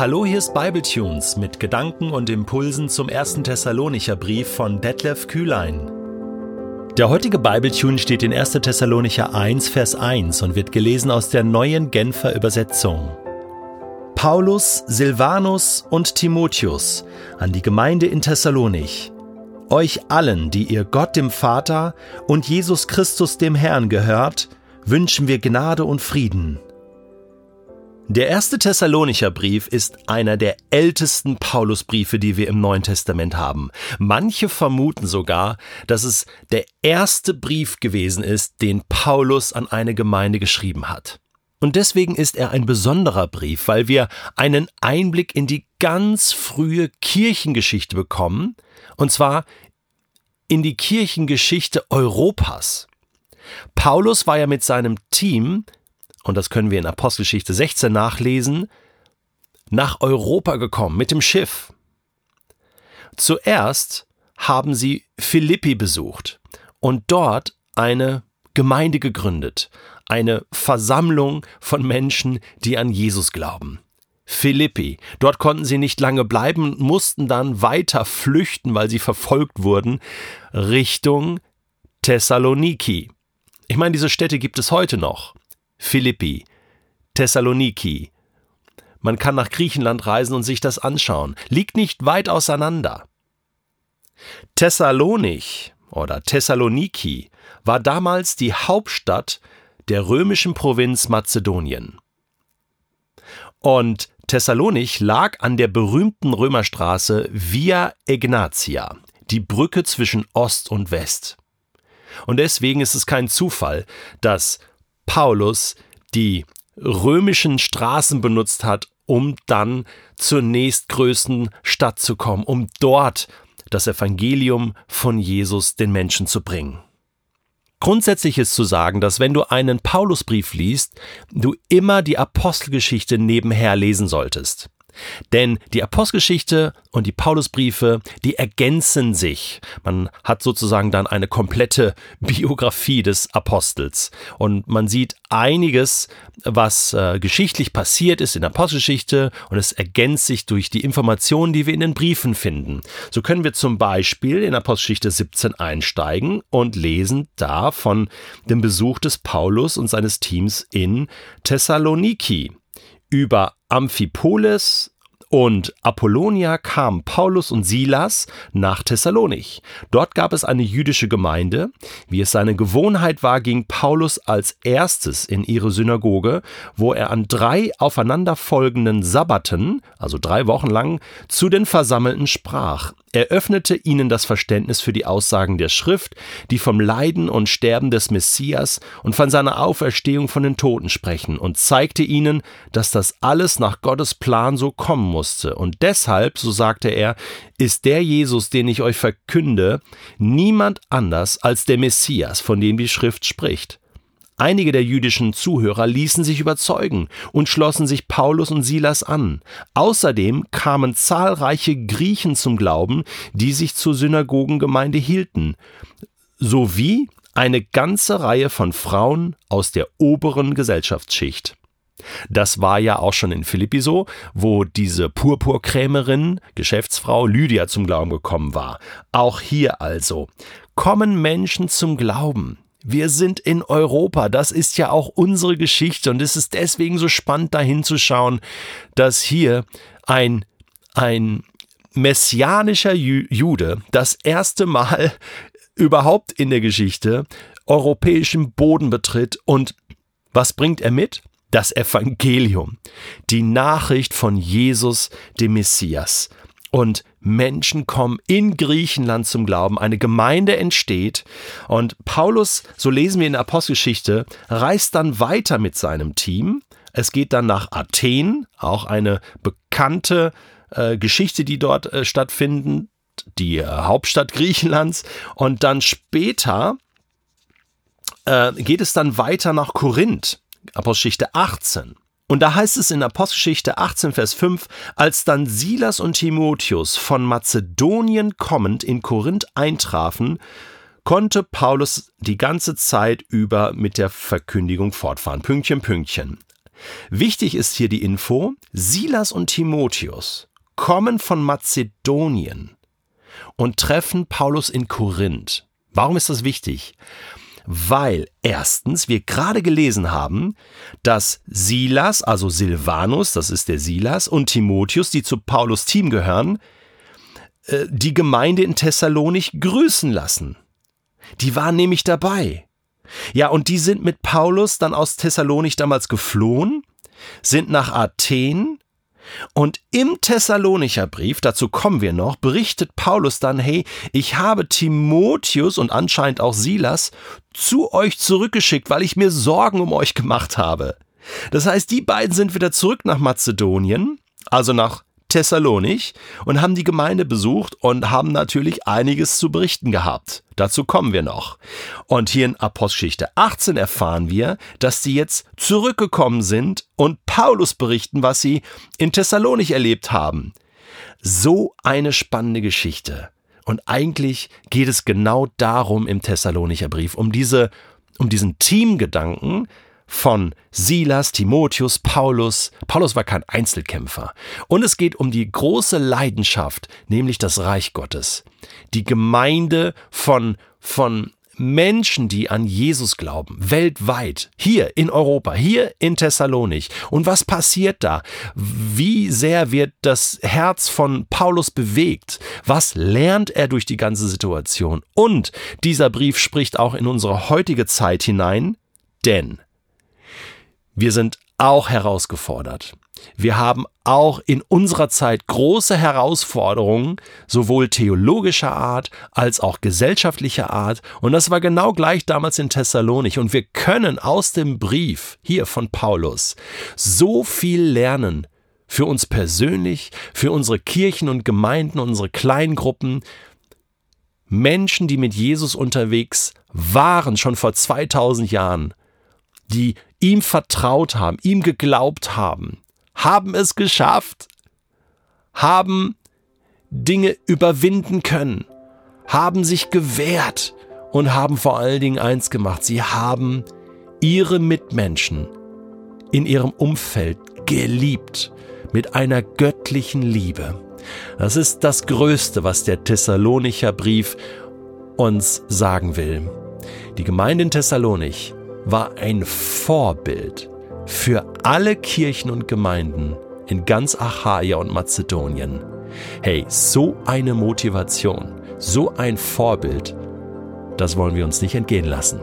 Hallo, hier ist Bibletunes mit Gedanken und Impulsen zum ersten Thessalonicher Brief von Detlef Kühlein. Der heutige Bibletune steht in 1. Thessalonicher 1, Vers 1 und wird gelesen aus der neuen Genfer Übersetzung. Paulus, Silvanus und Timotheus an die Gemeinde in Thessalonich. Euch allen, die ihr Gott dem Vater und Jesus Christus dem Herrn gehört, wünschen wir Gnade und Frieden. Der erste Thessalonicher Brief ist einer der ältesten Paulusbriefe, die wir im Neuen Testament haben. Manche vermuten sogar, dass es der erste Brief gewesen ist, den Paulus an eine Gemeinde geschrieben hat. Und deswegen ist er ein besonderer Brief, weil wir einen Einblick in die ganz frühe Kirchengeschichte bekommen, und zwar in die Kirchengeschichte Europas. Paulus war ja mit seinem Team und das können wir in Apostelgeschichte 16 nachlesen, nach Europa gekommen mit dem Schiff. Zuerst haben sie Philippi besucht und dort eine Gemeinde gegründet, eine Versammlung von Menschen, die an Jesus glauben. Philippi. Dort konnten sie nicht lange bleiben und mussten dann weiter flüchten, weil sie verfolgt wurden, Richtung Thessaloniki. Ich meine, diese Städte gibt es heute noch. Philippi, Thessaloniki. Man kann nach Griechenland reisen und sich das anschauen. Liegt nicht weit auseinander. Thessalonich oder Thessaloniki war damals die Hauptstadt der römischen Provinz Mazedonien. Und Thessalonich lag an der berühmten Römerstraße Via Egnatia, die Brücke zwischen Ost und West. Und deswegen ist es kein Zufall, dass Paulus die römischen Straßen benutzt hat, um dann zur nächstgrößten Stadt zu kommen, um dort das Evangelium von Jesus den Menschen zu bringen. Grundsätzlich ist zu sagen, dass wenn du einen Paulusbrief liest, du immer die Apostelgeschichte nebenher lesen solltest. Denn die Apostelgeschichte und die Paulusbriefe, die ergänzen sich. Man hat sozusagen dann eine komplette Biografie des Apostels. Und man sieht einiges, was äh, geschichtlich passiert ist in der Apostelgeschichte und es ergänzt sich durch die Informationen, die wir in den Briefen finden. So können wir zum Beispiel in Apostelgeschichte 17 einsteigen und lesen da von dem Besuch des Paulus und seines Teams in Thessaloniki über Amphipolis und Apollonia kamen Paulus und Silas nach Thessalonich. Dort gab es eine jüdische Gemeinde. Wie es seine Gewohnheit war, ging Paulus als erstes in ihre Synagoge, wo er an drei aufeinanderfolgenden Sabbaten, also drei Wochen lang, zu den Versammelten sprach. Er öffnete ihnen das Verständnis für die Aussagen der Schrift, die vom Leiden und Sterben des Messias und von seiner Auferstehung von den Toten sprechen, und zeigte ihnen, dass das alles nach Gottes Plan so kommen musste. Und deshalb, so sagte er, ist der Jesus, den ich euch verkünde, niemand anders als der Messias, von dem die Schrift spricht. Einige der jüdischen Zuhörer ließen sich überzeugen und schlossen sich Paulus und Silas an. Außerdem kamen zahlreiche Griechen zum Glauben, die sich zur Synagogengemeinde hielten, sowie eine ganze Reihe von Frauen aus der oberen Gesellschaftsschicht. Das war ja auch schon in Philippi so, wo diese Purpurkrämerin, Geschäftsfrau Lydia zum Glauben gekommen war. Auch hier also kommen Menschen zum Glauben. Wir sind in Europa, das ist ja auch unsere Geschichte und es ist deswegen so spannend dahin zu schauen, dass hier ein, ein messianischer Jude das erste Mal überhaupt in der Geschichte europäischen Boden betritt und was bringt er mit? Das Evangelium, die Nachricht von Jesus, dem Messias. Und Menschen kommen in Griechenland zum Glauben, eine Gemeinde entsteht und Paulus, so lesen wir in der Apostelgeschichte, reist dann weiter mit seinem Team. Es geht dann nach Athen, auch eine bekannte äh, Geschichte, die dort äh, stattfindet, die äh, Hauptstadt Griechenlands. Und dann später äh, geht es dann weiter nach Korinth, Apostelgeschichte 18. Und da heißt es in Apostelgeschichte 18, Vers 5, als dann Silas und Timotheus von Mazedonien kommend in Korinth eintrafen, konnte Paulus die ganze Zeit über mit der Verkündigung fortfahren. Pünktchen, Pünktchen. Wichtig ist hier die Info, Silas und Timotheus kommen von Mazedonien und treffen Paulus in Korinth. Warum ist das wichtig? Weil erstens wir gerade gelesen haben, dass Silas, also Silvanus, das ist der Silas, und Timotheus, die zu Paulus Team gehören, äh, die Gemeinde in Thessalonich grüßen lassen. Die waren nämlich dabei. Ja, und die sind mit Paulus dann aus Thessalonich damals geflohen, sind nach Athen und im Thessalonicher Brief, dazu kommen wir noch, berichtet Paulus dann, hey, ich habe Timotheus und anscheinend auch Silas zu euch zurückgeschickt, weil ich mir Sorgen um euch gemacht habe. Das heißt, die beiden sind wieder zurück nach Mazedonien, also nach Thessalonich und haben die Gemeinde besucht und haben natürlich einiges zu berichten gehabt. Dazu kommen wir noch. Und hier in Apostelgeschichte 18 erfahren wir, dass sie jetzt zurückgekommen sind und Paulus berichten, was sie in Thessalonich erlebt haben. So eine spannende Geschichte. Und eigentlich geht es genau darum im Thessalonicher Brief, um diese, um diesen Teamgedanken, von Silas, Timotheus, Paulus. Paulus war kein Einzelkämpfer. Und es geht um die große Leidenschaft, nämlich das Reich Gottes. Die Gemeinde von, von Menschen, die an Jesus glauben, weltweit, hier in Europa, hier in Thessalonich. Und was passiert da? Wie sehr wird das Herz von Paulus bewegt? Was lernt er durch die ganze Situation? Und dieser Brief spricht auch in unsere heutige Zeit hinein, denn wir sind auch herausgefordert. Wir haben auch in unserer Zeit große Herausforderungen, sowohl theologischer Art als auch gesellschaftlicher Art. Und das war genau gleich damals in Thessalonich. Und wir können aus dem Brief hier von Paulus so viel lernen für uns persönlich, für unsere Kirchen und Gemeinden, unsere Kleingruppen. Menschen, die mit Jesus unterwegs waren, schon vor 2000 Jahren, die ihm vertraut haben, ihm geglaubt haben, haben es geschafft, haben Dinge überwinden können, haben sich gewehrt und haben vor allen Dingen eins gemacht, sie haben ihre Mitmenschen in ihrem Umfeld geliebt mit einer göttlichen Liebe. Das ist das Größte, was der Thessalonicher Brief uns sagen will. Die Gemeinde in Thessalonich war ein Vorbild für alle Kirchen und Gemeinden in ganz Achaia und Mazedonien. Hey, so eine Motivation, so ein Vorbild, das wollen wir uns nicht entgehen lassen.